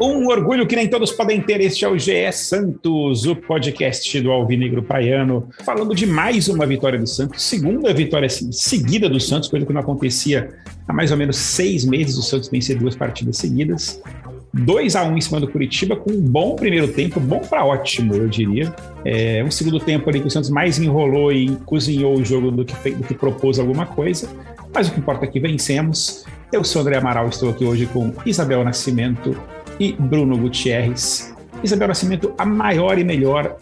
Um orgulho que nem todos podem ter. Este é o GE Santos, o podcast do Alvinegro Praiano, falando de mais uma vitória do Santos, segunda vitória seguida do Santos, coisa que não acontecia há mais ou menos seis meses. O Santos vencer duas partidas seguidas. 2 a 1 em cima do Curitiba, com um bom primeiro tempo, bom para ótimo, eu diria. É, um segundo tempo ali que o Santos mais enrolou e cozinhou o jogo do que, do que propôs alguma coisa. Mas o que importa é que vencemos. Eu sou André Amaral, estou aqui hoje com Isabel Nascimento e Bruno Gutierrez. Isabel Nascimento, a maior e melhor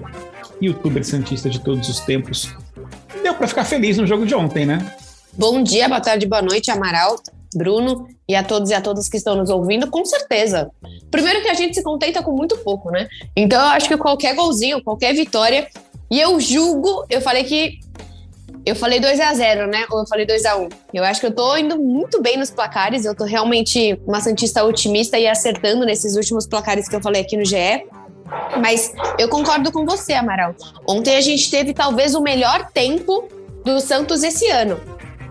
youtuber santista de todos os tempos. Deu para ficar feliz no jogo de ontem, né? Bom dia, boa tarde, boa noite, Amaral. Bruno e a todos e a todas que estão nos ouvindo, com certeza. Primeiro que a gente se contenta com muito pouco, né? Então eu acho que qualquer golzinho, qualquer vitória, e eu julgo, eu falei que eu falei 2 a 0 né? Ou eu falei 2 a 1 Eu acho que eu tô indo muito bem nos placares, eu tô realmente uma Santista otimista e acertando nesses últimos placares que eu falei aqui no GE. Mas eu concordo com você, Amaral. Ontem a gente teve talvez o melhor tempo do Santos esse ano.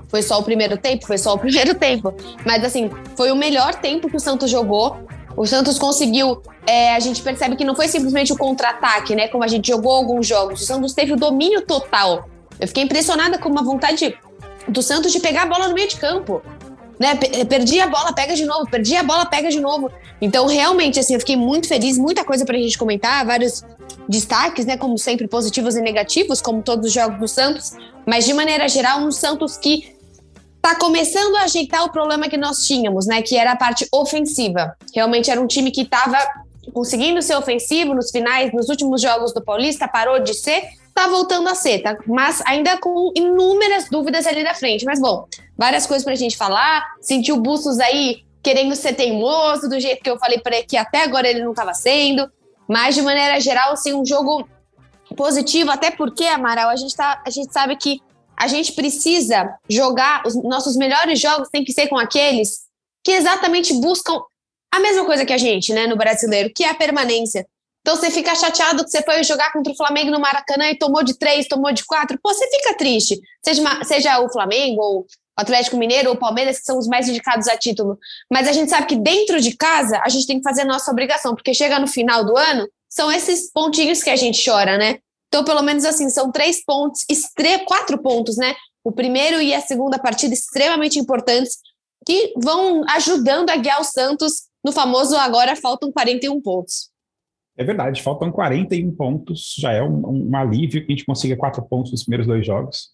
Foi só o primeiro tempo? Foi só o primeiro tempo. Mas, assim, foi o melhor tempo que o Santos jogou. O Santos conseguiu. É, a gente percebe que não foi simplesmente o contra-ataque, né? Como a gente jogou alguns jogos. O Santos teve o domínio total. Eu fiquei impressionada com uma vontade do Santos de pegar a bola no meio de campo. Né? Perdi a bola, pega de novo, perdi a bola, pega de novo. Então, realmente, assim, eu fiquei muito feliz, muita coisa pra gente comentar, vários destaques, né? Como sempre, positivos e negativos, como todos os jogos do Santos. Mas, de maneira geral, um Santos que tá começando a ajeitar o problema que nós tínhamos, né? Que era a parte ofensiva. Realmente era um time que estava conseguindo ser ofensivo nos finais, nos últimos jogos do Paulista, parou de ser, tá voltando a ser, tá? Mas ainda com inúmeras dúvidas ali da frente. Mas bom, várias coisas pra gente falar. Sentiu Bustos aí querendo ser teimoso, do jeito que eu falei para que até agora ele não estava sendo. Mas de maneira geral, assim, um jogo positivo, até porque, Amaral, a gente, tá, a gente sabe que a gente precisa jogar, os nossos melhores jogos tem que ser com aqueles que exatamente buscam a mesma coisa que a gente, né, no brasileiro, que é a permanência. Então você fica chateado que você foi jogar contra o Flamengo no Maracanã e tomou de três, tomou de quatro. Pô, você fica triste. Seja, seja o Flamengo, ou o Atlético Mineiro, ou o Palmeiras, que são os mais indicados a título. Mas a gente sabe que dentro de casa a gente tem que fazer a nossa obrigação, porque chega no final do ano, são esses pontinhos que a gente chora, né? Então, pelo menos assim, são três pontos, quatro pontos, né? O primeiro e a segunda partida extremamente importantes que vão ajudando a guiar o Santos no famoso agora faltam 41 pontos. É verdade, faltam 41 pontos, já é um, um alívio que a gente consiga quatro pontos nos primeiros dois jogos.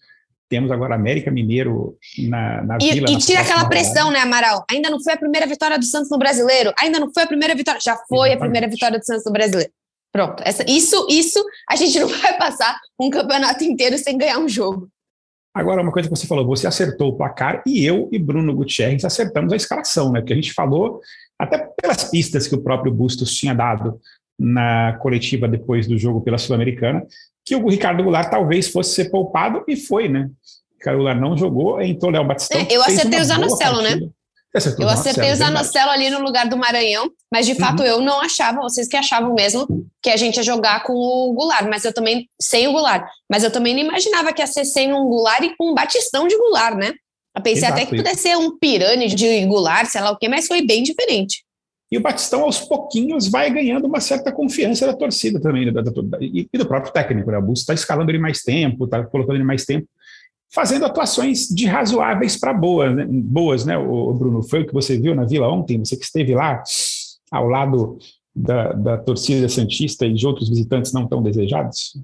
Temos agora América Mineiro na, na e, Vila. E tira aquela pressão, né, Amaral? Ainda não foi a primeira vitória do Santos no Brasileiro? Ainda não foi a primeira vitória? Já foi Exatamente. a primeira vitória do Santos no Brasileiro. Pronto, essa, isso, isso a gente não vai passar um campeonato inteiro sem ganhar um jogo. Agora, uma coisa que você falou, você acertou o placar e eu e Bruno Gutierrez acertamos a escalação, né? Porque a gente falou, até pelas pistas que o próprio Bustos tinha dado na coletiva depois do jogo pela Sul-Americana, que o Ricardo Goulart talvez fosse ser poupado e foi, né? O Ricardo Goulart não jogou, entrou Léo Batistão. É, eu acertei o Zanocelo, né? Acertou eu acertei o Zanocelo ali no lugar do Maranhão, mas de fato uhum. eu não achava, vocês que achavam mesmo que a gente ia jogar com o Goulart, mas eu também, sem o Goulart, mas eu também não imaginava que ia ser sem um Goulart e com um batistão de Goulart, né? Eu pensei Exato. até que pudesse ser um pirâmide de Goulart, sei lá o quê, mas foi bem diferente. E o Batistão, aos pouquinhos, vai ganhando uma certa confiança da torcida também, né, da, da, da, e, do próprio técnico. Né? O Busto está escalando ele mais tempo, está colocando ele mais tempo fazendo atuações de razoáveis para boas, né? boas, né, o Bruno? Foi o que você viu na Vila ontem, você que esteve lá ao lado da, da torcida Santista e de outros visitantes não tão desejados?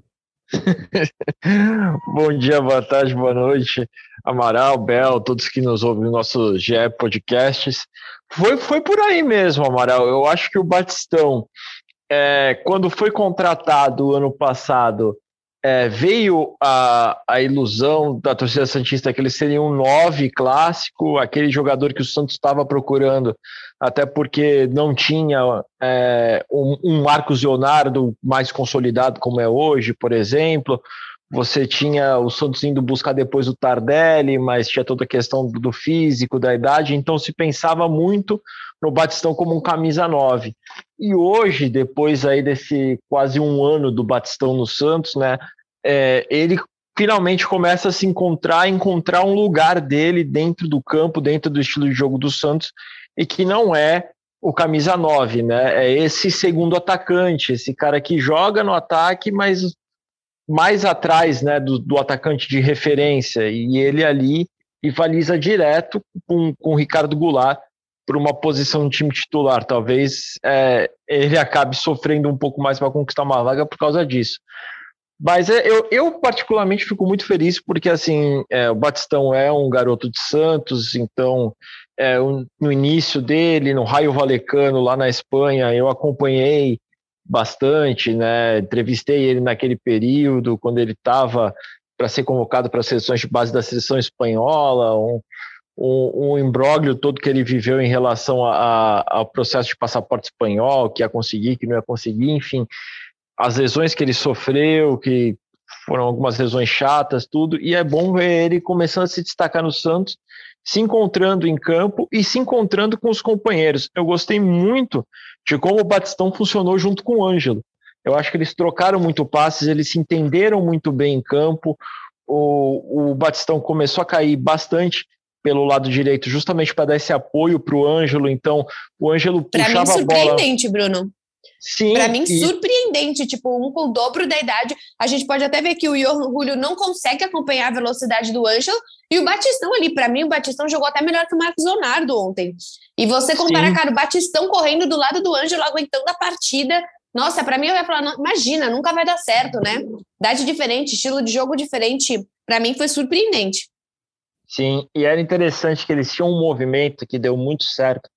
Bom dia, boa tarde, boa noite, Amaral, Bel, todos que nos ouvem no nosso GE Podcasts. Foi, foi por aí mesmo, Amaral. Eu acho que o Batistão, é, quando foi contratado ano passado, é, veio a, a ilusão da torcida Santista que ele seria um nove clássico, aquele jogador que o Santos estava procurando, até porque não tinha é, um, um Marcos Leonardo mais consolidado como é hoje, por exemplo. Você tinha o Santos indo buscar depois o Tardelli, mas tinha toda a questão do físico, da idade, então se pensava muito no Batistão como um camisa 9. E hoje, depois aí desse quase um ano do Batistão no Santos, né, é, ele finalmente começa a se encontrar, encontrar um lugar dele dentro do campo, dentro do estilo de jogo do Santos, e que não é o camisa 9, né? É esse segundo atacante, esse cara que joga no ataque, mas mais atrás, né, do, do atacante de referência, e ele ali rivaliza direto com, com o Ricardo Goulart por uma posição no time titular. Talvez é, ele acabe sofrendo um pouco mais para conquistar uma vaga por causa disso. Mas é, eu, eu, particularmente fico muito feliz porque assim é, o Batistão é um garoto de Santos, então é, no início dele, no Raio Valecano lá na Espanha, eu acompanhei bastante, né? Entrevistei ele naquele período quando ele estava para ser convocado para as seleções de base da seleção espanhola, um, um, um imbróglio todo que ele viveu em relação a, a, ao processo de passaporte espanhol, que ia conseguir, que não ia conseguir, enfim as lesões que ele sofreu, que foram algumas lesões chatas, tudo, e é bom ver ele começando a se destacar no Santos, se encontrando em campo e se encontrando com os companheiros. Eu gostei muito de como o Batistão funcionou junto com o Ângelo. Eu acho que eles trocaram muito passes, eles se entenderam muito bem em campo. O, o Batistão começou a cair bastante pelo lado direito, justamente para dar esse apoio para o Ângelo. Então, o Ângelo puxava a bola. Para mim, surpreendente, Bruno. Sim. Para mim, e... surpreendente. Tipo, um com o dobro da idade. A gente pode até ver que o Julio não consegue acompanhar a velocidade do Ângelo. E o Batistão ali, para mim, o Batistão jogou até melhor que o Marcos Leonardo ontem. E você compara, Sim. cara, o Batistão correndo do lado do Ângelo, aguentando a partida. Nossa, para mim eu ia falar, imagina, nunca vai dar certo, né? Idade diferente, estilo de jogo diferente. Para mim foi surpreendente. Sim, e era interessante que eles tinham um movimento que deu muito certo,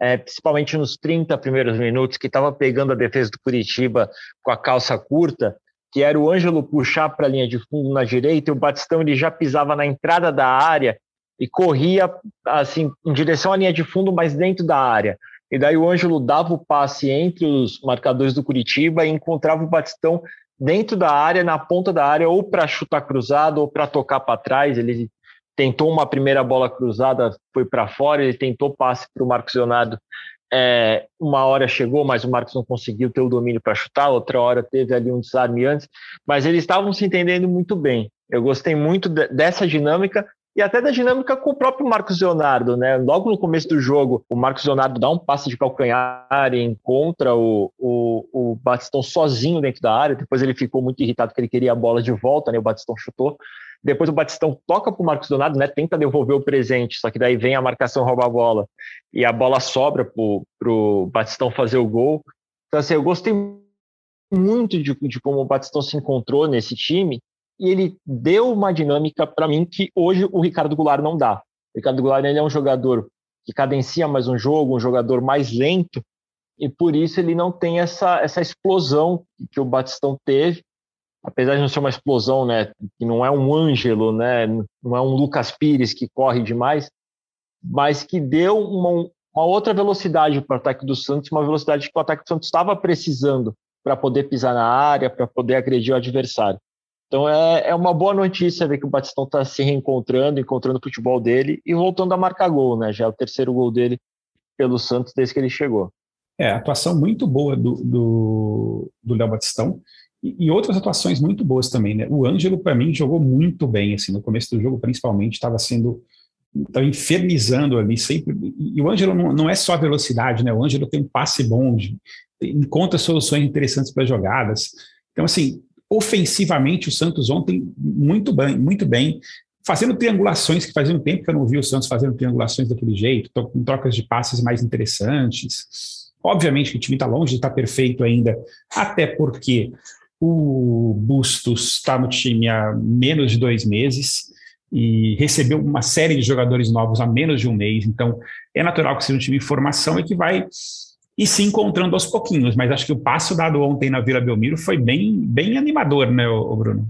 é, principalmente nos 30 primeiros minutos, que estava pegando a defesa do Curitiba com a calça curta, que era o Ângelo puxar para a linha de fundo na direita, e o Batistão ele já pisava na entrada da área e corria assim em direção à linha de fundo, mas dentro da área. E daí o Ângelo dava o passe entre os marcadores do Curitiba e encontrava o Batistão dentro da área, na ponta da área, ou para chutar cruzado ou para tocar para trás. Ele tentou uma primeira bola cruzada, foi para fora, ele tentou passe para o Marcos Leonardo, é, uma hora chegou, mas o Marcos não conseguiu ter o domínio para chutar, outra hora teve ali um desarme antes, mas eles estavam se entendendo muito bem. Eu gostei muito de, dessa dinâmica e até da dinâmica com o próprio Marcos Leonardo, né? Logo no começo do jogo, o Marcos Leonardo dá um passe de calcanhar e encontra o, o, o Batistão sozinho dentro da área. Depois ele ficou muito irritado porque ele queria a bola de volta, né? O Batistão chutou. Depois o Batistão toca para o Marcos Donato, né? Tenta devolver o presente, só que daí vem a marcação rouba a bola e a bola sobra para o Batistão fazer o gol. Então, assim, eu gostei muito de, de como o Batistão se encontrou nesse time e ele deu uma dinâmica para mim que hoje o Ricardo Goulart não dá. O Ricardo Goulart ele é um jogador que cadencia mais um jogo, um jogador mais lento, e por isso ele não tem essa, essa explosão que o Batistão teve apesar de não ser uma explosão, né, que não é um Ângelo, né, não é um Lucas Pires que corre demais, mas que deu uma, uma outra velocidade para o ataque do Santos, uma velocidade que o ataque do Santos estava precisando para poder pisar na área, para poder agredir o adversário. Então é, é uma boa notícia ver que o Batistão está se reencontrando, encontrando o futebol dele e voltando a marcar gol, né? Já é o terceiro gol dele pelo Santos desde que ele chegou. É, atuação muito boa do Léo Batistão e, outras atuações muito boas também, né? O Ângelo, para mim, jogou muito bem, assim, no começo do jogo, principalmente, estava sendo. Estava infernizando ali sempre. E o Ângelo não, não é só velocidade, né? O Ângelo tem um passe bom, encontra soluções interessantes para jogadas. Então, assim, ofensivamente, o Santos ontem, muito bem, muito bem, fazendo triangulações, que fazia um tempo que eu não vi o Santos fazendo triangulações daquele jeito, com trocas de passes mais interessantes. Obviamente que o time está longe de estar tá perfeito ainda, até porque o Bustos está no time há menos de dois meses e recebeu uma série de jogadores novos há menos de um mês. Então, é natural que seja um time em formação e que vai e se encontrando aos pouquinhos. Mas acho que o passo dado ontem na Vila Belmiro foi bem, bem animador, né, Bruno?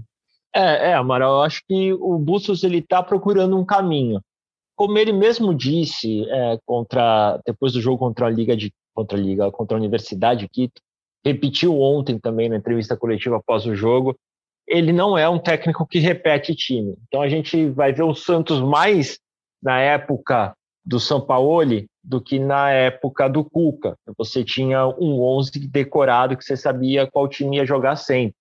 É, é, Amaral, eu acho que o Bustos ele está procurando um caminho. Como ele mesmo disse é, contra depois do jogo contra a Liga de contra a Liga contra a Universidade de Quito, repetiu ontem também na entrevista coletiva após o jogo, ele não é um técnico que repete time. Então a gente vai ver o Santos mais na época do Sampaoli do que na época do Cuca. Você tinha um 11 decorado que você sabia qual time ia jogar sempre.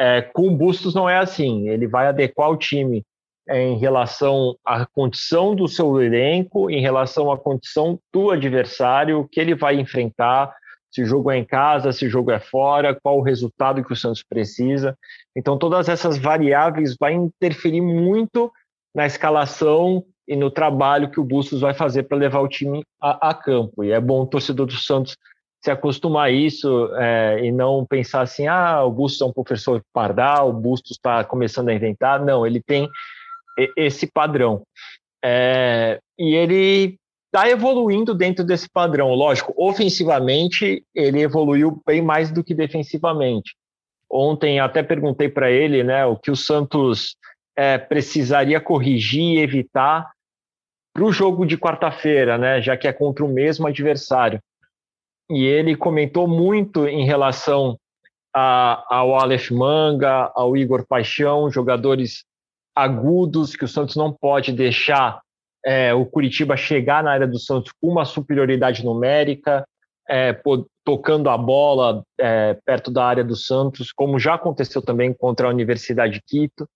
É, com o Bustos não é assim, ele vai adequar o time é, em relação à condição do seu elenco, em relação à condição do adversário, que ele vai enfrentar, se o jogo é em casa, se o jogo é fora, qual o resultado que o Santos precisa. Então, todas essas variáveis vão interferir muito na escalação e no trabalho que o Bustos vai fazer para levar o time a, a, campo. E é bom o torcedor do Santos se acostumar a isso é, e não pensar assim, ah, o Bustos é um professor pardal, o Bustos está começando a inventar. Não, ele tem esse padrão. É, e ele está evoluindo dentro desse padrão. Lógico, ofensivamente, ele evoluiu bem mais do que defensivamente. Ontem até perguntei para ele né, o que o Santos é, precisaria corrigir e evitar para o jogo de quarta-feira, né, já que é contra o mesmo adversário. E ele comentou muito em relação a, ao Aleph Manga, ao Igor Paixão, jogadores agudos que o Santos não pode deixar é, o Curitiba chegar na área do Santos com uma superioridade numérica, é, tocando a bola é, perto da área do Santos, como já aconteceu também contra a Universidade de Quito,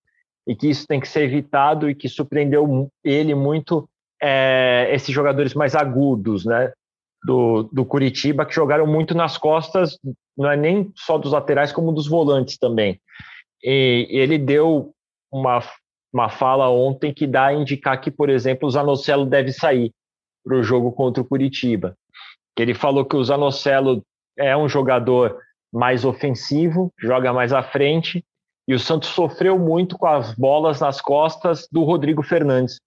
e que isso tem que ser evitado e que surpreendeu ele muito é, esses jogadores mais agudos, né? Do, do Curitiba, que jogaram muito nas costas, não é nem só dos laterais, como dos volantes também. E ele deu uma uma fala ontem que dá a indicar que, por exemplo, o Zanocelo deve sair para o jogo contra o Curitiba. Que ele falou que o Zanocelo é um jogador mais ofensivo, joga mais à frente, e o Santos sofreu muito com as bolas nas costas do Rodrigo Fernandes,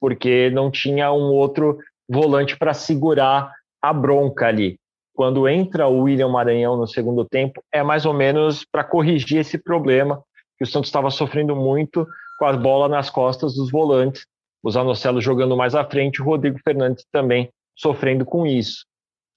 porque não tinha um outro volante para segurar a bronca ali. Quando entra o William Maranhão no segundo tempo, é mais ou menos para corrigir esse problema que o Santos estava sofrendo muito com a bola nas costas dos volantes, o Zanocelo jogando mais à frente, o Rodrigo Fernandes também sofrendo com isso.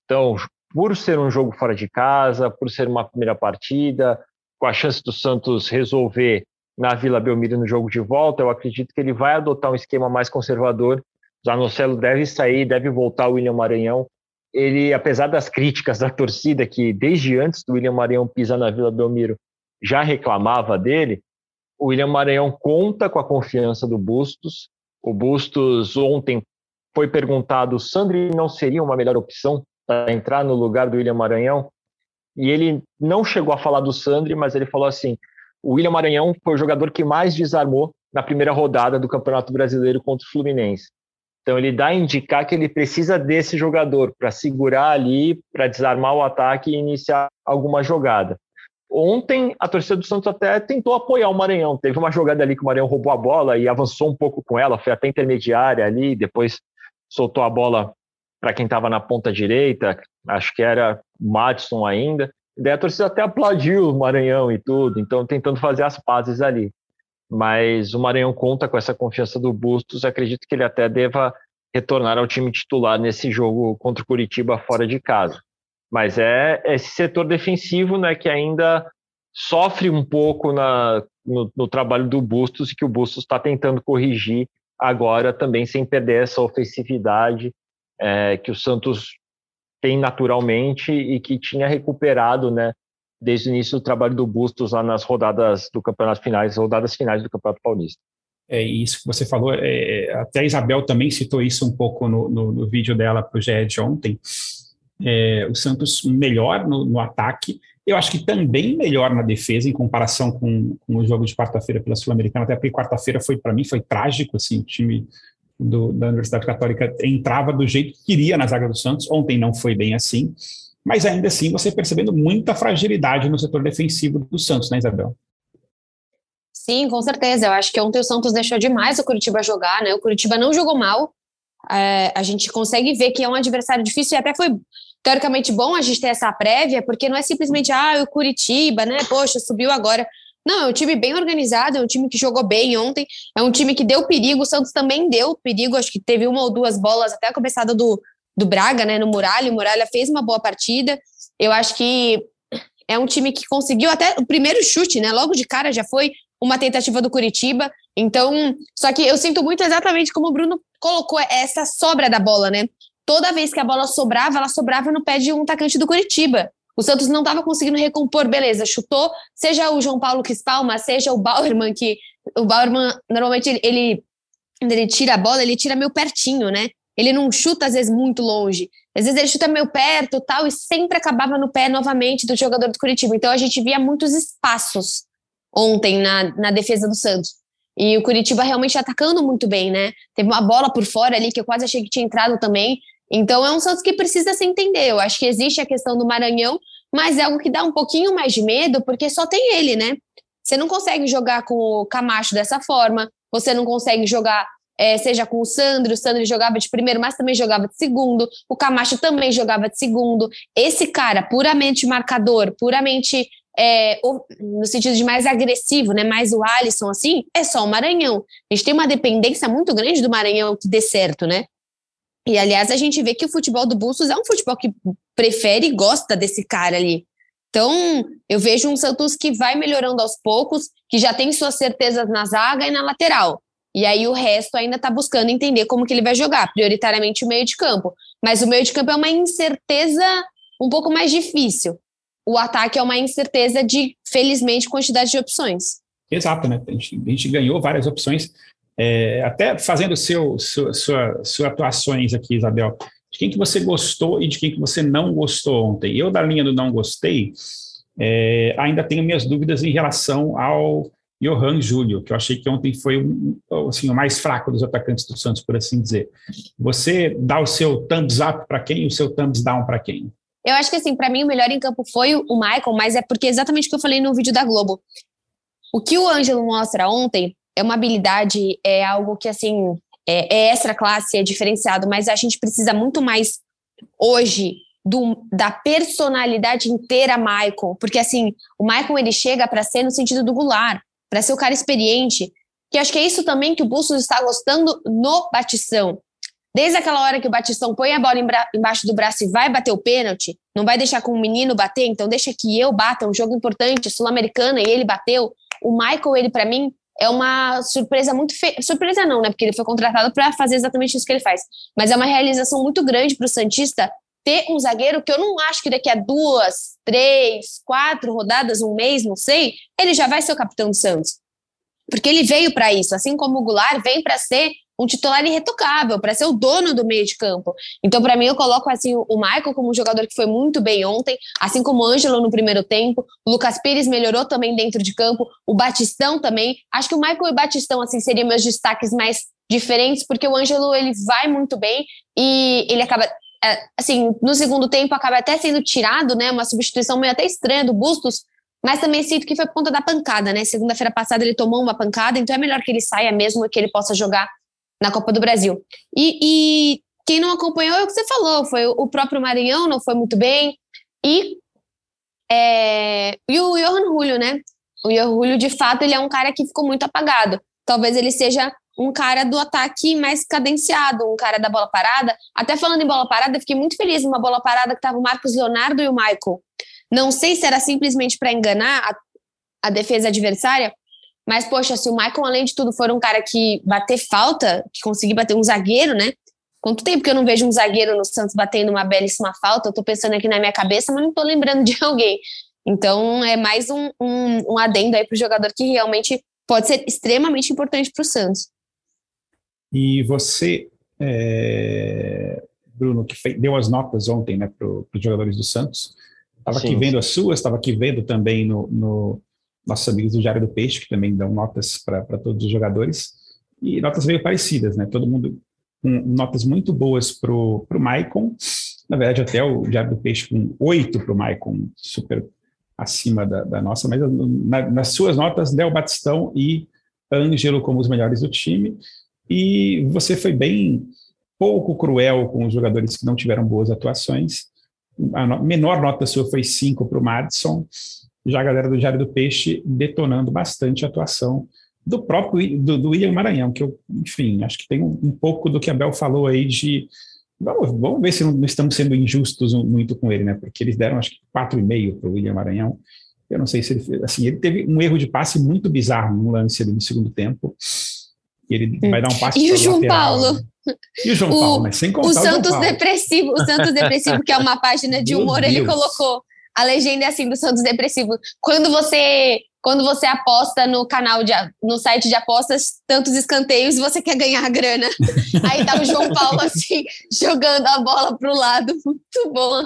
Então, por ser um jogo fora de casa, por ser uma primeira partida, com a chance do Santos resolver na Vila Belmiro no jogo de volta, eu acredito que ele vai adotar um esquema mais conservador. Zanocelo deve sair, deve voltar o William Maranhão. Ele, apesar das críticas da torcida, que desde antes do William Maranhão pisar na Vila Belmiro já reclamava dele, o William Maranhão conta com a confiança do Bustos. O Bustos ontem foi perguntado: Sandri não seria uma melhor opção para entrar no lugar do William Maranhão? E ele não chegou a falar do Sandri, mas ele falou assim: o William Maranhão foi o jogador que mais desarmou na primeira rodada do Campeonato Brasileiro contra o Fluminense. Então ele dá a indicar que ele precisa desse jogador para segurar ali, para desarmar o ataque e iniciar alguma jogada. Ontem, a torcida do Santos até tentou apoiar o Maranhão. Teve uma jogada ali que o Maranhão roubou a bola e avançou um pouco com ela, foi até intermediária ali, depois soltou a bola para quem estava na ponta direita, acho que era Madison ainda. E daí a torcida até aplaudiu o Maranhão e tudo, então tentando fazer as pazes ali. Mas o Maranhão conta com essa confiança do Bustos, acredito que ele até deva retornar ao time titular nesse jogo contra o Curitiba fora de casa. Mas é esse setor defensivo né, que ainda sofre um pouco na, no, no trabalho do Bustos e que o Bustos está tentando corrigir agora também sem perder essa ofensividade é, que o Santos tem naturalmente e que tinha recuperado né, desde o início do trabalho do Bustos lá nas rodadas do campeonato finais, rodadas finais do Campeonato Paulista. É isso que você falou, é, até a Isabel também citou isso um pouco no, no, no vídeo dela para o GE de ontem, é, o Santos melhor no, no, ataque. Eu acho que também melhor na defesa em comparação com, com o jogo de quarta-feira pela Sul-Americana, até porque quarta-feira foi para mim foi trágico assim, o time do, da Universidade Católica entrava do jeito que queria na zaga do Santos. Ontem não foi bem assim, mas ainda assim você percebendo muita fragilidade no setor defensivo do Santos, né, Isabel? Sim, com certeza. Eu acho que ontem o Santos deixou demais o Curitiba jogar, né? O Curitiba não jogou mal. É, a gente consegue ver que é um adversário difícil e até foi teoricamente bom a gente ter essa prévia, porque não é simplesmente, ah, o Curitiba, né? Poxa, subiu agora. Não, é um time bem organizado, é um time que jogou bem ontem, é um time que deu perigo. O Santos também deu perigo, acho que teve uma ou duas bolas até a começada do, do Braga, né? No Muralha. O Muralha fez uma boa partida. Eu acho que é um time que conseguiu até o primeiro chute, né? Logo de cara já foi uma tentativa do Curitiba. Então, só que eu sinto muito exatamente como o Bruno colocou essa sobra da bola, né? Toda vez que a bola sobrava, ela sobrava no pé de um atacante do Curitiba. O Santos não estava conseguindo recompor, beleza, chutou, seja o João Paulo que espalma, seja o Bauerman, que o Bauerman normalmente ele, ele, ele tira a bola, ele tira meio pertinho, né? Ele não chuta às vezes muito longe. Às vezes ele chuta meio perto, tal, e sempre acabava no pé novamente do jogador do Curitiba. Então a gente via muitos espaços ontem na, na defesa do Santos. E o Curitiba realmente atacando muito bem, né? Teve uma bola por fora ali que eu quase achei que tinha entrado também. Então é um Santos que precisa se entender. Eu acho que existe a questão do Maranhão, mas é algo que dá um pouquinho mais de medo, porque só tem ele, né? Você não consegue jogar com o Camacho dessa forma, você não consegue jogar, é, seja com o Sandro, o Sandro jogava de primeiro, mas também jogava de segundo, o Camacho também jogava de segundo. Esse cara, puramente marcador, puramente é, no sentido de mais agressivo, né? Mais o Alisson, assim, é só o Maranhão. A gente tem uma dependência muito grande do Maranhão que dê certo, né? E, aliás, a gente vê que o futebol do Bustos é um futebol que prefere e gosta desse cara ali. Então, eu vejo um Santos que vai melhorando aos poucos, que já tem suas certezas na zaga e na lateral. E aí o resto ainda está buscando entender como que ele vai jogar, prioritariamente o meio de campo. Mas o meio de campo é uma incerteza um pouco mais difícil. O ataque é uma incerteza de, felizmente, quantidade de opções. Exato, né? A gente, a gente ganhou várias opções é, até fazendo seu, sua, sua, atuações aqui, Isabel, de quem que você gostou e de quem que você não gostou ontem. Eu, da linha do não gostei, é, ainda tenho minhas dúvidas em relação ao Johan Júlio, que eu achei que ontem foi assim, o mais fraco dos atacantes do Santos, por assim dizer. Você dá o seu thumbs up para quem e o seu thumbs down para quem? Eu acho que, assim, para mim o melhor em campo foi o Michael, mas é porque exatamente o que eu falei no vídeo da Globo. O que o Ângelo mostra ontem é uma habilidade, é algo que, assim, é, é extra classe, é diferenciado, mas a gente precisa muito mais hoje do, da personalidade inteira Michael, porque assim, o Michael ele chega para ser no sentido do Goulart, para ser o cara experiente, que acho que é isso também que o Bustos está gostando no Batistão. Desde aquela hora que o Batistão põe a bola embaixo do braço e vai bater o pênalti, não vai deixar com o menino bater, então deixa que eu bata, um jogo importante, sul-americana, e ele bateu. O Michael, ele para mim, é uma surpresa muito feia. Surpresa não, né? Porque ele foi contratado para fazer exatamente isso que ele faz. Mas é uma realização muito grande para o Santista ter um zagueiro que eu não acho que daqui a duas, três, quatro rodadas, um mês, não sei, ele já vai ser o capitão do Santos. Porque ele veio para isso, assim como o Goulart vem para ser um titular irretocável, para ser o dono do meio de campo. Então, para mim, eu coloco assim o Michael como um jogador que foi muito bem ontem, assim como o Ângelo no primeiro tempo. O Lucas Pires melhorou também dentro de campo, o Batistão também. Acho que o Michael e o Batistão assim seriam meus destaques mais diferentes, porque o Ângelo ele vai muito bem e ele acaba é, assim, no segundo tempo acaba até sendo tirado, né, uma substituição meio até estranha do Bustos, mas também sinto que foi por conta da pancada, né? Segunda-feira passada ele tomou uma pancada, então é melhor que ele saia mesmo que ele possa jogar na Copa do Brasil. E, e quem não acompanhou é o que você falou, foi o próprio Maranhão, não foi muito bem. E, é, e o Johan Julio, né? O Johan Julio, de fato, ele é um cara que ficou muito apagado. Talvez ele seja um cara do ataque mais cadenciado, um cara da bola parada. Até falando em bola parada, fiquei muito feliz uma bola parada que estava o Marcos Leonardo e o Michael. Não sei se era simplesmente para enganar a, a defesa adversária, mas, poxa, se o Michael, além de tudo, for um cara que bater falta, que conseguir bater um zagueiro, né? Quanto tempo que eu não vejo um zagueiro no Santos batendo uma belíssima falta? Eu tô pensando aqui na minha cabeça, mas não tô lembrando de alguém. Então, é mais um, um, um adendo aí pro jogador que realmente pode ser extremamente importante pro Santos. E você, é, Bruno, que fez, deu as notas ontem né, para os jogadores do Santos, estava aqui vendo as suas, estava aqui vendo também no, no nossos amigos do Diário do Peixe, que também dão notas para todos os jogadores, e notas meio parecidas, né? Todo mundo com notas muito boas para o Maicon, na verdade até o Diário do Peixe com oito para o Maicon, super acima da, da nossa, mas na, nas suas notas, Del Batistão e Ângelo como os melhores do time, e você foi bem pouco cruel com os jogadores que não tiveram boas atuações, a no, menor nota sua foi cinco para o Madison, já a galera do Diário do Peixe detonando bastante a atuação do próprio do, do William Maranhão, que eu, enfim, acho que tem um, um, pouco do que a Bel falou aí de vamos, vamos ver se não, estamos sendo injustos muito com ele, né? Porque eles deram acho que quatro e meio para o William Maranhão. Eu não sei se ele assim, ele teve um erro de passe muito bizarro no lance ali no segundo tempo. E ele vai dar um passe E o João lateral, Paulo? Né? E o João o, Paulo, né? Sem contar o, Santos o Depressivo, o Santos Depressivo, que é uma página de humor, ele colocou a legenda é assim do Santos Depressivo. Quando você quando você aposta no canal de no site de apostas tantos escanteios, você quer ganhar grana. Aí tá o João Paulo assim jogando a bola pro lado, muito bom.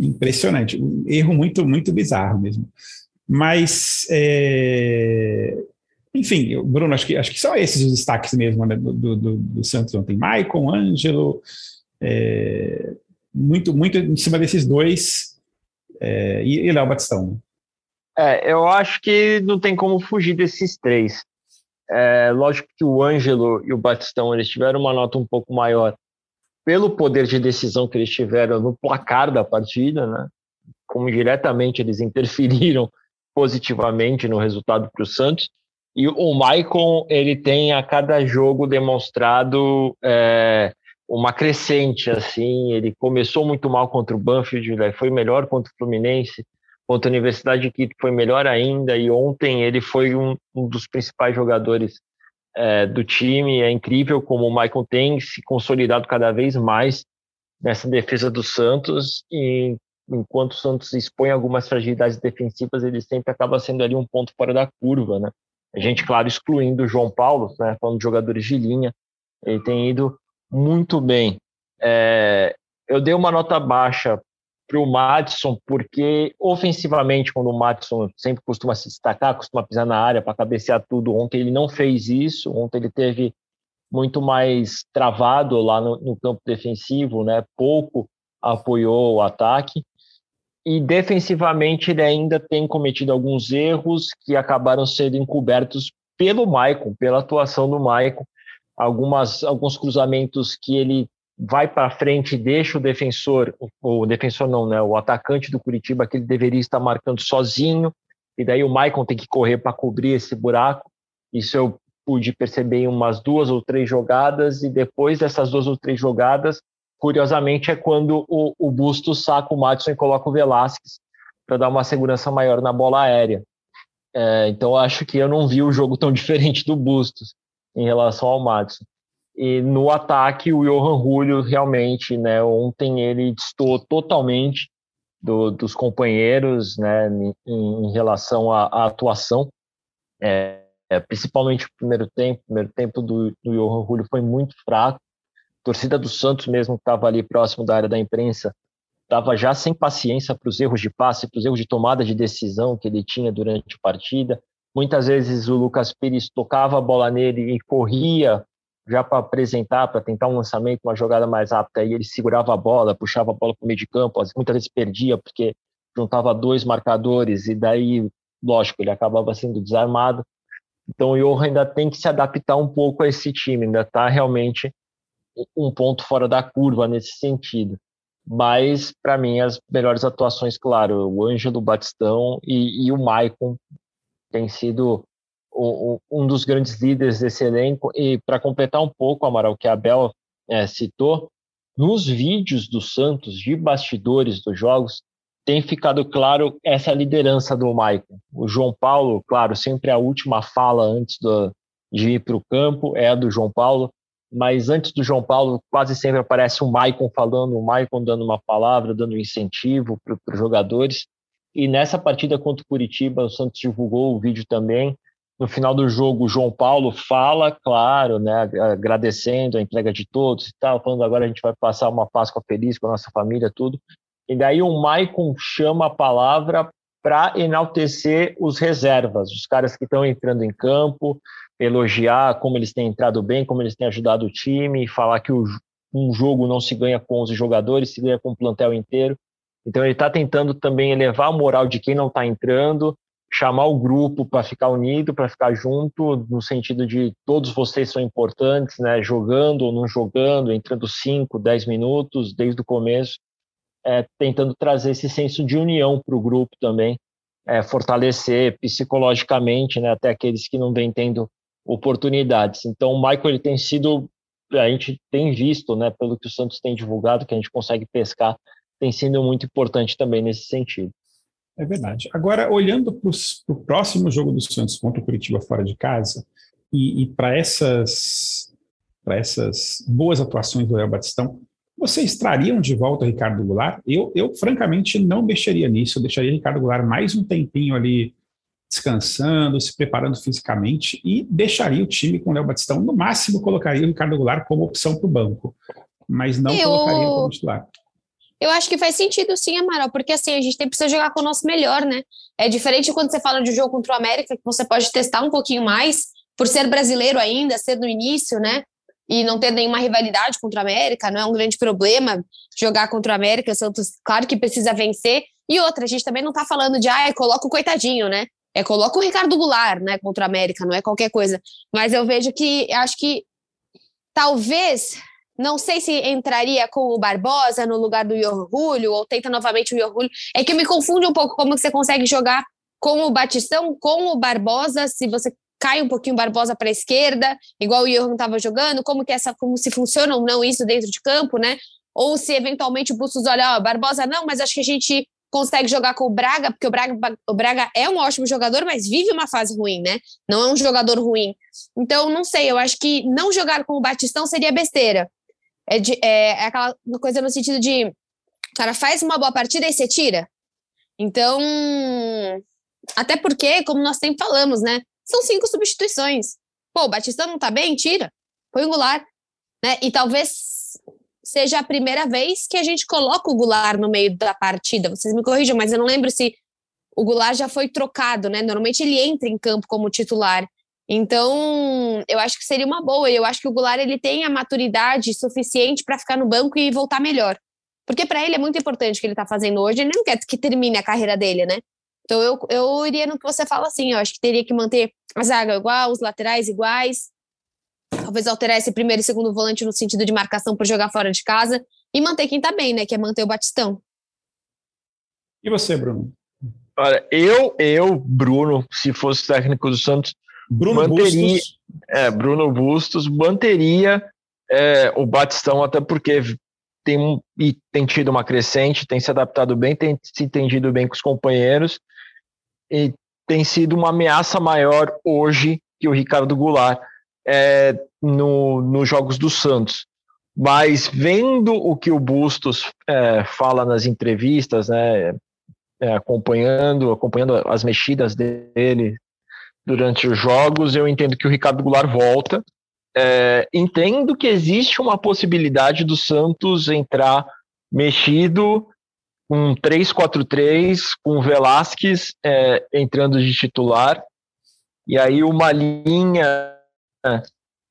Impressionante, um erro muito muito bizarro mesmo. Mas é... enfim, Bruno, acho que acho que são esses os destaques mesmo né, do, do, do, Santos ontem. Maicon, Ângelo, é... muito muito em cima desses dois é... e, e Léo Batistão. Né? É, eu acho que não tem como fugir desses três. É, lógico que o Ângelo e o Batistão eles tiveram uma nota um pouco maior pelo poder de decisão que eles tiveram no placar da partida, né? Como diretamente eles interferiram positivamente no resultado para o Santos. E o Maicon ele tem a cada jogo demonstrado é, uma crescente assim. Ele começou muito mal contra o Banfield, né? foi melhor contra o Fluminense Contra a Universidade de Quito foi melhor ainda e ontem ele foi um, um dos principais jogadores é, do time. É incrível como o Michael tem se consolidado cada vez mais nessa defesa do Santos e enquanto o Santos expõe algumas fragilidades defensivas, ele sempre acaba sendo ali um ponto fora da curva, né? A gente, claro, excluindo o João Paulo, né, falando de jogadores de linha, ele tem ido muito bem. É, eu dei uma nota baixa para o Madison, porque ofensivamente, quando o Madison sempre costuma se destacar, costuma pisar na área para cabecear tudo, ontem ele não fez isso, ontem ele teve muito mais travado lá no, no campo defensivo, né? pouco apoiou o ataque, e defensivamente ele ainda tem cometido alguns erros que acabaram sendo encobertos pelo Maicon, pela atuação do Maicon, algumas alguns cruzamentos que ele vai para frente e deixa o defensor, o defensor não, né, o atacante do Curitiba que ele deveria estar marcando sozinho, e daí o Maicon tem que correr para cobrir esse buraco. Isso eu pude perceber em umas duas ou três jogadas, e depois dessas duas ou três jogadas, curiosamente, é quando o, o Busto saca o Madison e coloca o Velasquez para dar uma segurança maior na bola aérea. É, então, acho que eu não vi o jogo tão diferente do Bustos em relação ao Madison. E no ataque, o Johan Julio realmente, né, ontem ele distou totalmente do, dos companheiros, né, em, em relação à, à atuação. É, é, principalmente o primeiro tempo. O primeiro tempo do, do Johan Julio foi muito fraco. A torcida do Santos mesmo que estava ali próximo da área da imprensa estava já sem paciência para os erros de passe, para os erros de tomada de decisão que ele tinha durante a partida. Muitas vezes o Lucas Pires tocava a bola nele e corria já para apresentar, para tentar um lançamento, uma jogada mais rápida, e ele segurava a bola, puxava a bola para o meio de campo, muitas vezes perdia, porque juntava dois marcadores, e daí, lógico, ele acabava sendo desarmado. Então o Johan ainda tem que se adaptar um pouco a esse time, ainda está realmente um ponto fora da curva nesse sentido. Mas, para mim, as melhores atuações, claro, o Ângelo Batistão e, e o Maicon têm sido um dos grandes líderes desse elenco. E para completar um pouco, Amaral, que a Abel é, citou, nos vídeos do Santos, de bastidores dos jogos, tem ficado claro essa liderança do Maicon. O João Paulo, claro, sempre a última fala antes do, de ir para o campo é a do João Paulo, mas antes do João Paulo, quase sempre aparece o Maicon falando, o Maicon dando uma palavra, dando incentivo para os jogadores. E nessa partida contra o Curitiba, o Santos divulgou o vídeo também, no final do jogo, o João Paulo fala, claro, né, agradecendo a entrega de todos e tal, falando agora a gente vai passar uma Páscoa feliz com a nossa família, tudo. E daí o Maicon chama a palavra para enaltecer os reservas, os caras que estão entrando em campo, elogiar como eles têm entrado bem, como eles têm ajudado o time, falar que o, um jogo não se ganha com 11 jogadores, se ganha com o plantel inteiro. Então ele está tentando também elevar a moral de quem não está entrando, chamar o grupo para ficar unido, para ficar junto, no sentido de todos vocês são importantes, né? Jogando ou não jogando, entrando 5, 10 minutos desde o começo, é, tentando trazer esse senso de união para o grupo também, é, fortalecer psicologicamente, né? Até aqueles que não vêm tendo oportunidades. Então, o Michael ele tem sido, a gente tem visto, né? Pelo que o Santos tem divulgado, que a gente consegue pescar, tem sido muito importante também nesse sentido. É verdade. Agora, olhando para o próximo jogo do Santos contra o Curitiba fora de casa, e, e para essas, essas boas atuações do Real Batistão, Vocês trariam de volta o Ricardo Goulart? Eu, eu francamente, não mexeria nisso. Eu deixaria o Ricardo Goulart mais um tempinho ali descansando, se preparando fisicamente e deixaria o time com o Léo Batistão. No máximo, colocaria o Ricardo Goulart como opção para o banco, mas não eu... colocaria como titular. Eu acho que faz sentido sim, Amaral, porque assim, a gente tem precisa jogar com o nosso melhor, né? É diferente quando você fala de um jogo contra o América, que você pode testar um pouquinho mais, por ser brasileiro ainda, ser no início, né? E não ter nenhuma rivalidade contra o América, não é um grande problema jogar contra o América. O Santos, claro que precisa vencer. E outra, a gente também não tá falando de, ah, coloca o coitadinho, né? É, coloca o Ricardo Goulart, né, contra a América, não é qualquer coisa. Mas eu vejo que, acho que talvez, não sei se entraria com o Barbosa no lugar do Iorgulho, ou tenta novamente o Iorgulho. É que me confunde um pouco como você consegue jogar com o Batistão, com o Barbosa, se você cai um pouquinho o Barbosa para a esquerda, igual o Johan estava jogando, como que essa, como se funciona ou não isso dentro de campo, né? Ou se eventualmente o Bustos olha, ó, Barbosa não, mas acho que a gente consegue jogar com o Braga, porque o Braga, o Braga é um ótimo jogador, mas vive uma fase ruim, né? Não é um jogador ruim. Então, não sei, eu acho que não jogar com o Batistão seria besteira. É, de, é, é aquela coisa no sentido de, o cara faz uma boa partida e você tira. Então, até porque, como nós sempre falamos, né? São cinco substituições. Pô, o Batistão não tá bem? Tira. Põe o Goulart. Né? E talvez seja a primeira vez que a gente coloca o Goulart no meio da partida. Vocês me corrijam, mas eu não lembro se o Goulart já foi trocado, né? Normalmente ele entra em campo como titular. Então, eu acho que seria uma boa. Eu acho que o Goulart ele tem a maturidade suficiente para ficar no banco e voltar melhor. Porque para ele é muito importante o que ele está fazendo hoje. Ele não quer que termine a carreira dele, né? Então, eu, eu iria no que você fala assim. Eu acho que teria que manter a zaga igual, os laterais iguais, talvez alterar esse primeiro e segundo volante no sentido de marcação para jogar fora de casa e manter quem está bem, né? Que é manter o Batistão. E você, Bruno? Olha, eu, eu, Bruno, se fosse técnico do Santos, Bruno manteria, Bustos. É, Bruno Bustos manteria é, o Batistão, até porque tem, e tem tido uma crescente, tem se adaptado bem, tem se entendido bem com os companheiros e tem sido uma ameaça maior hoje que o Ricardo Goulart é, no, nos Jogos do Santos. Mas vendo o que o Bustos é, fala nas entrevistas, né, é, acompanhando, acompanhando as mexidas dele durante os jogos, eu entendo que o Ricardo Goulart volta. É, entendo que existe uma possibilidade do Santos entrar mexido com 3-4-3, com Velasquez é, entrando de titular, e aí uma linha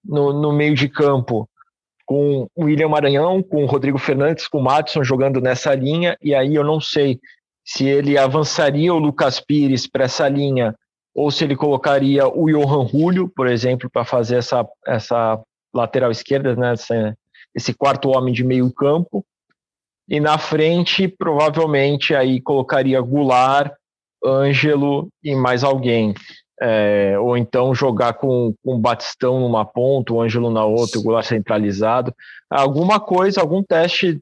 no, no meio de campo com o William Maranhão, com o Rodrigo Fernandes, com o Madison jogando nessa linha, e aí eu não sei se ele avançaria o Lucas Pires para essa linha ou se ele colocaria o Johan Julio, por exemplo, para fazer essa, essa lateral esquerda, né, essa, esse quarto homem de meio campo. E na frente, provavelmente, aí colocaria Goulart, Ângelo e mais alguém. É, ou então jogar com, com o Batistão numa ponta, o Ângelo na outra, o Goulart centralizado. Alguma coisa, algum teste,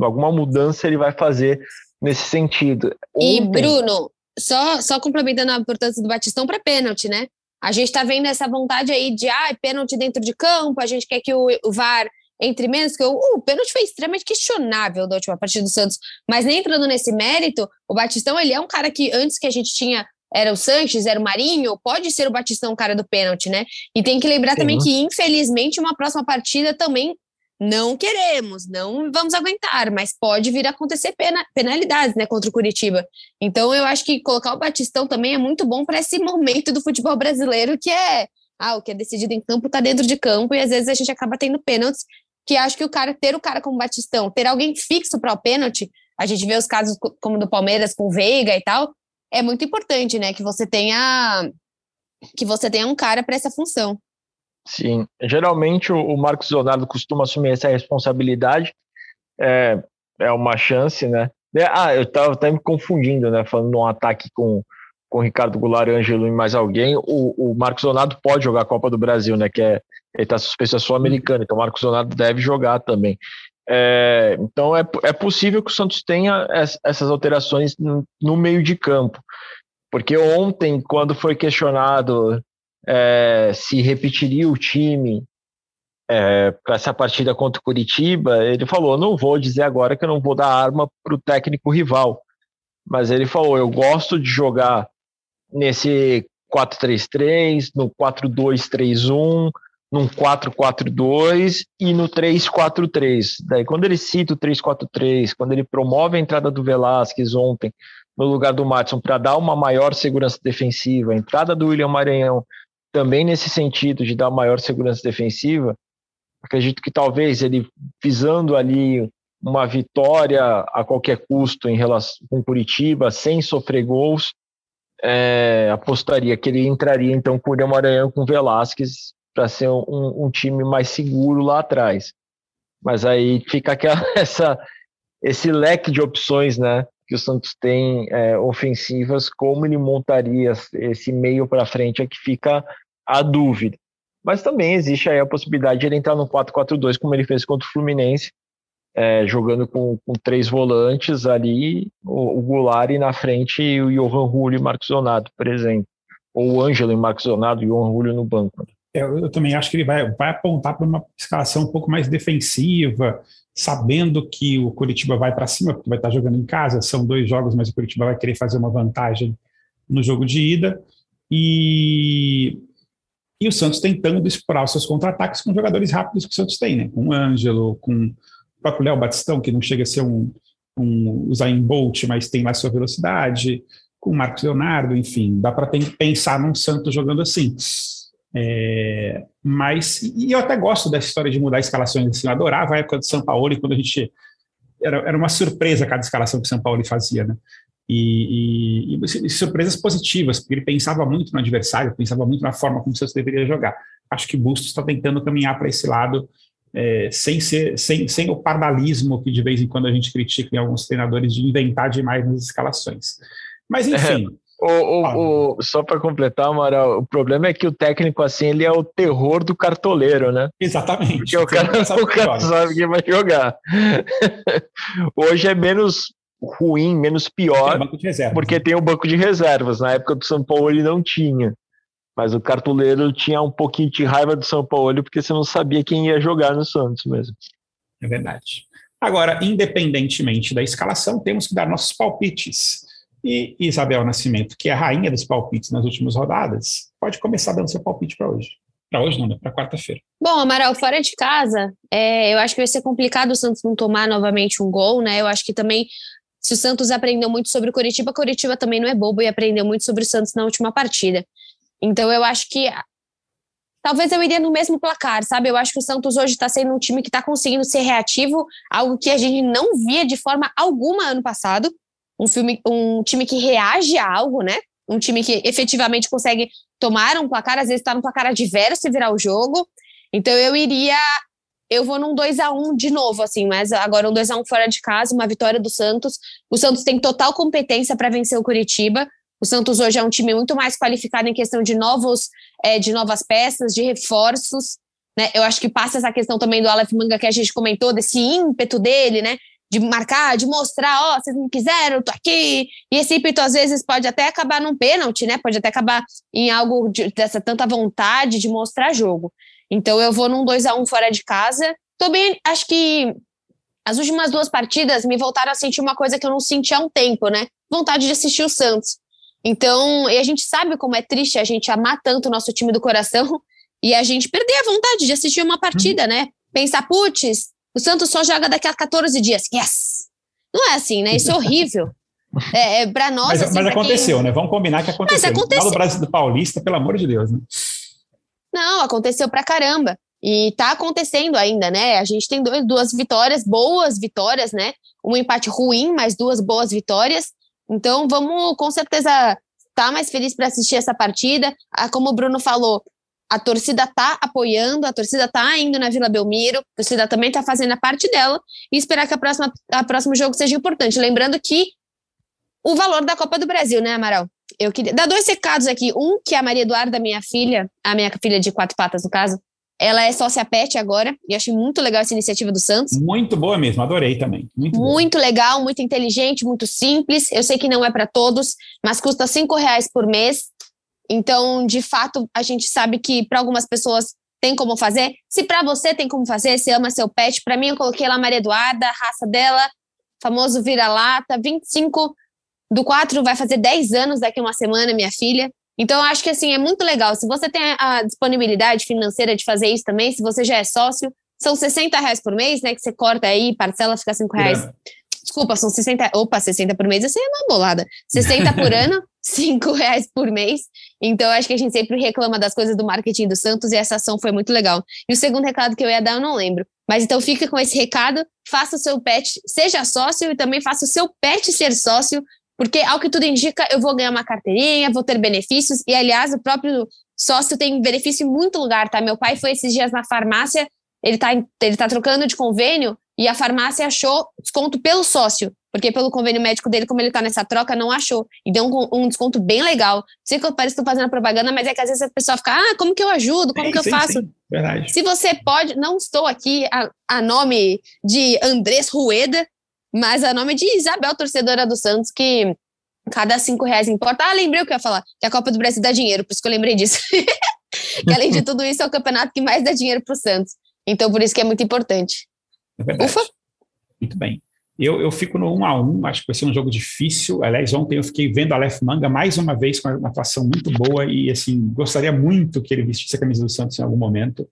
alguma mudança ele vai fazer nesse sentido. Ontem... E, Bruno, só, só complementando a importância do Batistão para pênalti, né? A gente está vendo essa vontade aí de ah, pênalti dentro de campo, a gente quer que o, o VAR entre menos, que o, uh, o pênalti foi extremamente questionável da última partida do Santos, mas nem entrando nesse mérito, o Batistão ele é um cara que antes que a gente tinha era o Sanches, era o Marinho, pode ser o Batistão o cara do pênalti, né? E tem que lembrar Sim. também que, infelizmente, uma próxima partida também não queremos, não vamos aguentar, mas pode vir a acontecer pena, penalidades, né, contra o Curitiba. Então eu acho que colocar o Batistão também é muito bom para esse momento do futebol brasileiro que é, ah, o que é decidido em campo está dentro de campo e às vezes a gente acaba tendo pênaltis, que acho que o cara ter o cara como Batistão, ter alguém fixo para o pênalti, a gente vê os casos como do Palmeiras com o Veiga e tal, é muito importante, né? Que você tenha que você tenha um cara para essa função. Sim, geralmente o, o Marcos Leonardo costuma assumir essa responsabilidade. É, é uma chance, né? É, ah, eu estava até me confundindo, né? Falando num ataque com com Ricardo Goulart, Ângelo e mais alguém, o, o Marcos Leonardo pode jogar a Copa do Brasil, né? Que é ele está suspenso a sul-americana, então o Marcos Leonardo deve jogar também. É, então é, é possível que o Santos tenha essas alterações no, meio de campo. Porque ontem, quando foi questionado é, se repetiria o time é, para essa partida contra o Curitiba, ele falou: não vou dizer agora que eu não vou dar arma para o técnico rival, mas ele falou: eu gosto de jogar nesse 4-3-3, no 4-2-3-1, num 4-4-2 e no 3-4-3. Daí, quando ele cita o 3-4-3, quando ele promove a entrada do Velasquez ontem no lugar do Matson para dar uma maior segurança defensiva, a entrada do William Maranhão também nesse sentido de dar maior segurança defensiva, acredito que talvez ele visando ali uma vitória a qualquer custo em relação com Curitiba, sem sofrer gols, é, apostaria que ele entraria então com o Maranhão com Velasquez para ser um, um, time mais seguro lá atrás. Mas aí fica aquela, essa, esse leque de opções, né? Que o Santos tem é, ofensivas, como ele montaria esse meio para frente é que fica a dúvida. Mas também existe aí a possibilidade de ele entrar no 4-4-2, como ele fez contra o Fluminense, é, jogando com, com, três volantes ali, o, o Goulart na frente e o Johan Julio e Marcos Donato, por exemplo. Ou o Ângelo e Marcos Donato e o Johan Julio no banco. Eu, eu, também acho que ele vai, vai apontar para uma escalação um pouco mais defensiva, sabendo que o Curitiba vai para cima, porque vai estar jogando em casa, são dois jogos, mas o Curitiba vai querer fazer uma vantagem no jogo de ida. E, e o Santos tentando explorar os seus contra-ataques com jogadores rápidos que o Santos tem, né? Com o Ângelo, com o próprio Léo Batistão, que não chega a ser um, um Usain Bolt, mas tem mais sua velocidade, com o Marcos Leonardo, enfim, dá para pensar num Santos jogando assim. É, mas, e eu até gosto dessa história de mudar escalações assim, eu adorava a época do São Paulo, quando a gente. Era, era uma surpresa cada escalação que o São Paulo fazia, né? E, e, e, surpresas positivas, porque ele pensava muito no adversário, pensava muito na forma como o Santos deveria jogar. Acho que Bustos está tentando caminhar para esse lado, é, sem, ser, sem, sem o pardalismo que de vez em quando a gente critica em alguns treinadores de inventar demais nas escalações. Mas, enfim. É. O, o, o, só para completar, Amaral, o problema é que o técnico assim ele é o terror do cartoleiro, né? Exatamente. Porque o cara, sabe, o cara sabe que vai jogar. Hoje é menos ruim, menos pior, tem porque tem o banco de reservas. Na época do São Paulo ele não tinha. Mas o cartoleiro tinha um pouquinho de raiva do São Paulo porque você não sabia quem ia jogar no Santos mesmo. É verdade. Agora, independentemente da escalação, temos que dar nossos palpites. E Isabel Nascimento, que é a rainha dos palpites nas últimas rodadas, pode começar dando seu palpite para hoje. Para hoje não, né? Para quarta-feira. Bom, Amaral, fora de casa, é, eu acho que vai ser complicado o Santos não tomar novamente um gol, né? Eu acho que também, se o Santos aprendeu muito sobre o Curitiba, Curitiba também não é bobo e aprendeu muito sobre o Santos na última partida. Então eu acho que talvez eu iria no mesmo placar, sabe? Eu acho que o Santos hoje está sendo um time que está conseguindo ser reativo, algo que a gente não via de forma alguma ano passado um filme, um time que reage a algo, né? Um time que efetivamente consegue tomar um placar, às vezes está no placar adverso e virar o jogo. Então eu iria, eu vou num 2 a 1 de novo, assim, mas agora um 2 a 1 fora de casa, uma vitória do Santos. O Santos tem total competência para vencer o Curitiba. O Santos hoje é um time muito mais qualificado em questão de novos, é, de novas peças, de reforços. Né? Eu acho que passa essa questão também do Aleph Manga que a gente comentou, desse ímpeto dele, né? de marcar, de mostrar, ó, oh, vocês não quiseram, eu tô aqui. E esse ímpeto, às vezes, pode até acabar num pênalti, né? Pode até acabar em algo de, dessa tanta vontade de mostrar jogo. Então, eu vou num 2 a 1 fora de casa. Tô bem, acho que as últimas duas partidas me voltaram a sentir uma coisa que eu não sentia há um tempo, né? Vontade de assistir o Santos. Então, e a gente sabe como é triste a gente amar tanto o nosso time do coração e a gente perder a vontade de assistir uma partida, uhum. né? Pensar, putz, o Santos só joga daqui a 14 dias. Yes! Não é assim, né? Isso é horrível. É, é para nós. Mas, assim, mas aconteceu, quem... né? Vamos combinar que aconteceu. Mas aconteceu. No Brasil do Paulista, pelo amor de Deus, né? Não, aconteceu pra caramba. E tá acontecendo ainda, né? A gente tem dois, duas vitórias, boas vitórias, né? Um empate ruim, mas duas boas vitórias. Então vamos com certeza estar tá mais feliz para assistir essa partida. Ah, como o Bruno falou, a torcida tá apoiando, a torcida tá indo na Vila Belmiro, a torcida também tá fazendo a parte dela e esperar que a próxima, a próximo jogo seja importante. Lembrando que o valor da Copa do Brasil, né, Amaral? Eu queria dar dois recados aqui. Um, que a Maria Eduarda, minha filha, a minha filha de quatro patas, no caso, ela é sócia PET agora, e achei muito legal essa iniciativa do Santos. Muito boa mesmo, adorei também. Muito, muito legal, muito inteligente, muito simples. Eu sei que não é para todos, mas custa cinco reais por mês então, de fato, a gente sabe que para algumas pessoas tem como fazer? Se para você tem como fazer, você ama seu pet, para mim eu coloquei lá a Maria Eduarda, a raça dela, famoso vira-lata, 25 do 4 vai fazer 10 anos daqui a uma semana, minha filha. Então, eu acho que assim, é muito legal. Se você tem a disponibilidade financeira de fazer isso também, se você já é sócio, são 60 reais por mês, né? Que você corta aí, parcela, fica 5 reais. É. Desculpa, são 60. Opa, 60 por mês, isso aí é uma bolada. 60 por ano, 5 reais por mês. Então, acho que a gente sempre reclama das coisas do marketing do Santos e essa ação foi muito legal. E o segundo recado que eu ia dar, eu não lembro. Mas então fica com esse recado, faça o seu pet, seja sócio e também faça o seu pet ser sócio porque, ao que tudo indica, eu vou ganhar uma carteirinha, vou ter benefícios. E, aliás, o próprio sócio tem benefício em muito lugar, tá? Meu pai foi esses dias na farmácia, ele tá, ele tá trocando de convênio e a farmácia achou desconto pelo sócio, porque pelo convênio médico dele, como ele tá nessa troca, não achou. E deu um, um desconto bem legal. Sei que eu pareço que tô fazendo propaganda, mas é que às vezes a pessoa fica, ah, como que eu ajudo? Como sim, que eu sim, faço? Sim. Verdade. Se você pode, não estou aqui a, a nome de Andrés Rueda, mas a nome de Isabel, torcedora do Santos, que cada cinco reais importa. Ah, lembrei o que eu ia falar, que a Copa do Brasil dá dinheiro, por isso que eu lembrei disso. que além de tudo isso, é o campeonato que mais dá dinheiro para o Santos. Então, por isso que é muito importante. É. Ufa! Muito bem. Eu, eu fico no 1 a 1 acho que vai ser um jogo difícil. Aliás, ontem eu fiquei vendo a Aleph Manga mais uma vez com uma atuação muito boa e, assim, gostaria muito que ele vestisse a camisa do Santos em algum momento.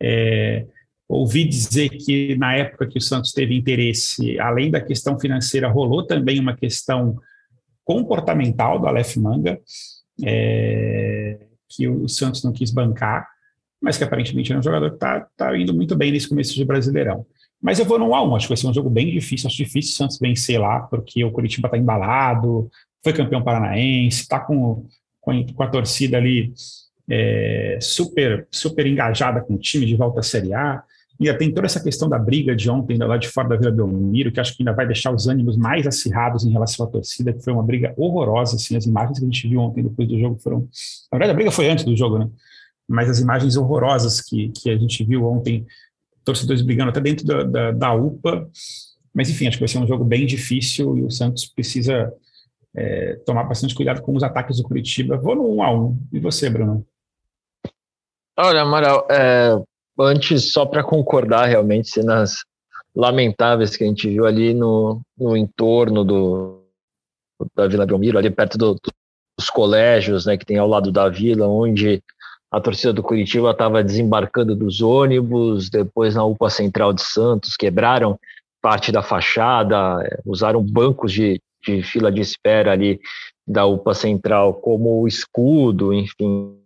É, Ouvi dizer que na época que o Santos teve interesse, além da questão financeira, rolou também uma questão comportamental do Aleph Manga, é, que o Santos não quis bancar, mas que aparentemente é um jogador que está tá indo muito bem nesse começo de Brasileirão. Mas eu vou no A1, acho que vai ser um jogo bem difícil, acho difícil o Santos vencer lá, porque o Curitiba está embalado, foi campeão paranaense, está com, com, a torcida ali é, super, super engajada com o time de volta à Série A. Ainda tem toda essa questão da briga de ontem lá de fora da Vila Belmiro, que acho que ainda vai deixar os ânimos mais acirrados em relação à torcida, que foi uma briga horrorosa, assim, as imagens que a gente viu ontem depois do jogo foram... Na verdade, a briga foi antes do jogo, né? Mas as imagens horrorosas que, que a gente viu ontem, torcedores brigando até dentro da, da, da UPA, mas enfim, acho que vai ser um jogo bem difícil e o Santos precisa é, tomar bastante cuidado com os ataques do Curitiba. Vou no 1 a 1 E você, Bruno? Olha, Amaral, é, antes, só para concordar realmente, cenas lamentáveis que a gente viu ali no, no entorno do, da Vila Belmiro, ali perto do, dos colégios, né, que tem ao lado da vila, onde a torcida do Curitiba estava desembarcando dos ônibus, depois na UPA Central de Santos, quebraram parte da fachada, usaram bancos de, de fila de espera ali da UPA Central como escudo, enfim,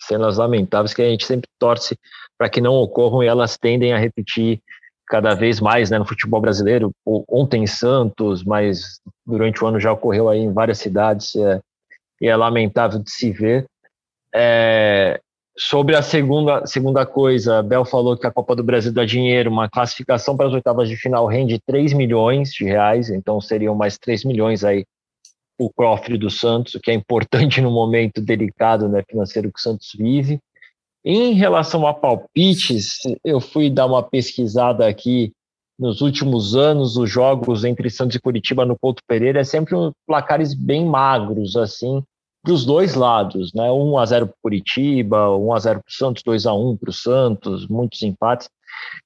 cenas lamentáveis que a gente sempre torce para que não ocorram e elas tendem a repetir cada vez mais né, no futebol brasileiro. Ontem em Santos, mas durante o ano já ocorreu aí em várias cidades é, e é lamentável de se ver. É, sobre a segunda, segunda coisa, Bel falou que a Copa do Brasil dá dinheiro, uma classificação para as oitavas de final rende 3 milhões de reais, então seriam mais 3 milhões aí o cofre do Santos, o que é importante no momento delicado né, financeiro que o Santos vive. Em relação a palpites, eu fui dar uma pesquisada aqui nos últimos anos, os jogos entre Santos e Curitiba no Couto Pereira é sempre um placares bem magros, assim, dos dois lados, né? 1 a 0 para Curitiba, 1 a 0 para o Santos, 2 a 1 para o Santos, muitos empates.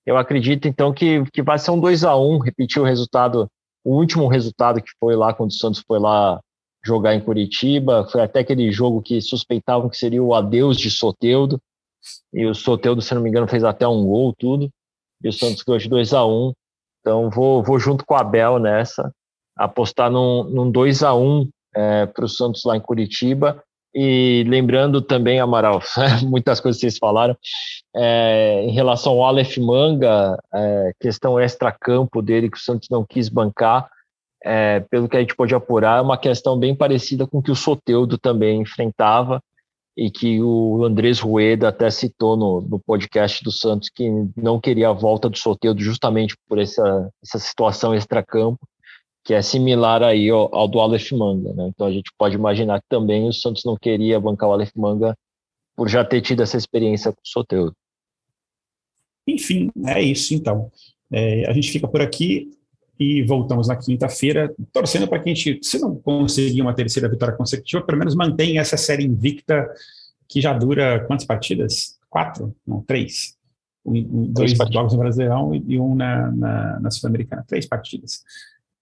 Eu acredito então que, que vai ser um 2 a 1 repetir o resultado o último resultado que foi lá, quando o Santos foi lá jogar em Curitiba, foi até aquele jogo que suspeitavam que seria o adeus de Soteudo, e o Soteudo, se não me engano, fez até um gol, tudo, e o Santos ganhou de 2 a 1 então vou, vou junto com a Abel nessa, apostar num, num 2 a 1 é, para o Santos lá em Curitiba, e lembrando também, Amaral, muitas coisas que vocês falaram, é, em relação ao Aleph Manga, é, questão extra-campo dele que o Santos não quis bancar, é, pelo que a gente pode apurar, é uma questão bem parecida com que o Soteudo também enfrentava e que o Andrés Rueda até citou no, no podcast do Santos que não queria a volta do Soteudo justamente por essa, essa situação extra-campo que é similar aí ao, ao do Aleph Manga, né? Então a gente pode imaginar que também o Santos não queria bancar o Aleph Manga por já ter tido essa experiência com o Soteudo. Enfim, é isso então. É, a gente fica por aqui e voltamos na quinta-feira, torcendo para que a gente, se não conseguir uma terceira vitória consecutiva, pelo menos mantenha essa série invicta que já dura quantas partidas? quatro, não, três. Um, dois jogos no Brasileirão e um na, na, na Sul-Americana. Três partidas.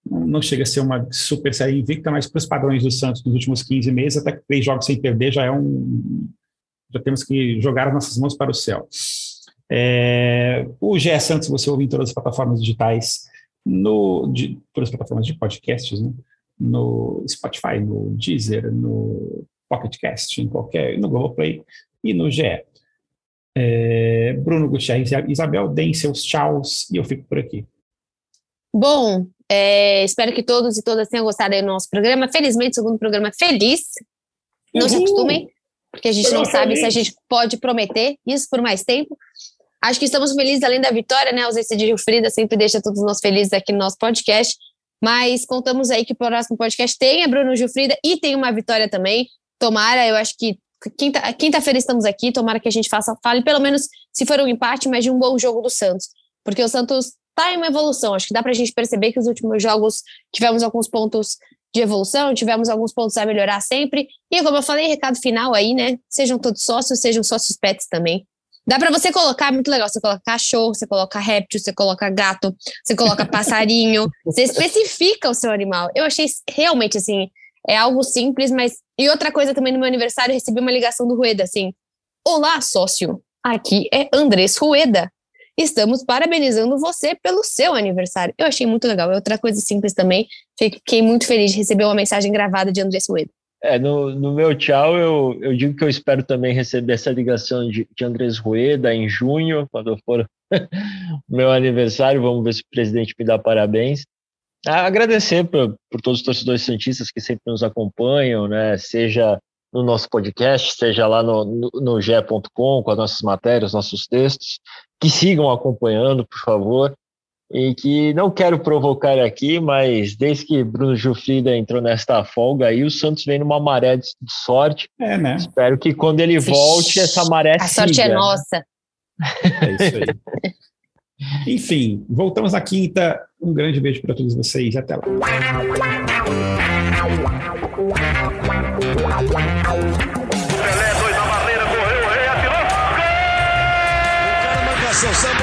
Não, chega a ser uma super série invicta, mas para os padrões do Santos nos últimos 15 meses, até três jogos sem perder já é um. Já temos que jogar as nossas mãos para o céu. É, o GE Santos você ouve em todas as plataformas digitais, no, de, todas as plataformas de podcasts, né? no Spotify, no Deezer, no Pocket Cast, em qualquer, no Globoplay e no GE. É, Bruno Gutierrez e Isabel, deem seus tchauz e eu fico por aqui. Bom, é, espero que todos e todas tenham gostado do nosso programa. Felizmente, segundo programa feliz. Não Uhul. se acostumem, porque a gente não sabe feliz. se a gente pode prometer isso por mais tempo. Acho que estamos felizes além da vitória, né? A ausência de Frida sempre deixa todos nós felizes aqui no nosso podcast. Mas contamos aí que o próximo podcast tenha Bruno Gilfrida e tem uma vitória também. Tomara, eu acho que quinta-feira quinta estamos aqui, tomara que a gente faça, fale pelo menos se for um empate, mas de um bom jogo do Santos. Porque o Santos está em uma evolução. Acho que dá para a gente perceber que os últimos jogos tivemos alguns pontos de evolução, tivemos alguns pontos a melhorar sempre. E como eu falei, recado final aí, né? Sejam todos sócios, sejam sócios pets também. Dá para você colocar, é muito legal. Você coloca cachorro, você coloca réptil, você coloca gato, você coloca passarinho, você especifica o seu animal. Eu achei realmente assim, é algo simples, mas. E outra coisa também no meu aniversário, eu recebi uma ligação do Rueda assim: Olá, sócio. Aqui é Andrés Rueda. Estamos parabenizando você pelo seu aniversário. Eu achei muito legal. Outra coisa simples também. Fiquei muito feliz de receber uma mensagem gravada de Andrés Rueda. É, no, no meu tchau, eu, eu digo que eu espero também receber essa ligação de, de Andrés Rueda em junho, quando for meu aniversário. Vamos ver se o presidente me dá parabéns. Ah, agradecer por, por todos os torcedores santistas que sempre nos acompanham, né? Seja no nosso podcast, seja lá no, no, no ge.com, com as nossas matérias, nossos textos, que sigam acompanhando, por favor e que não quero provocar aqui, mas desde que Bruno Jufrida entrou nesta folga aí, o Santos vem numa maré de sorte. É, né? Espero que quando ele volte, essa maré A siga. sorte é nossa. É isso aí. Enfim, voltamos na quinta. Um grande beijo para todos vocês e até lá. Na barreira,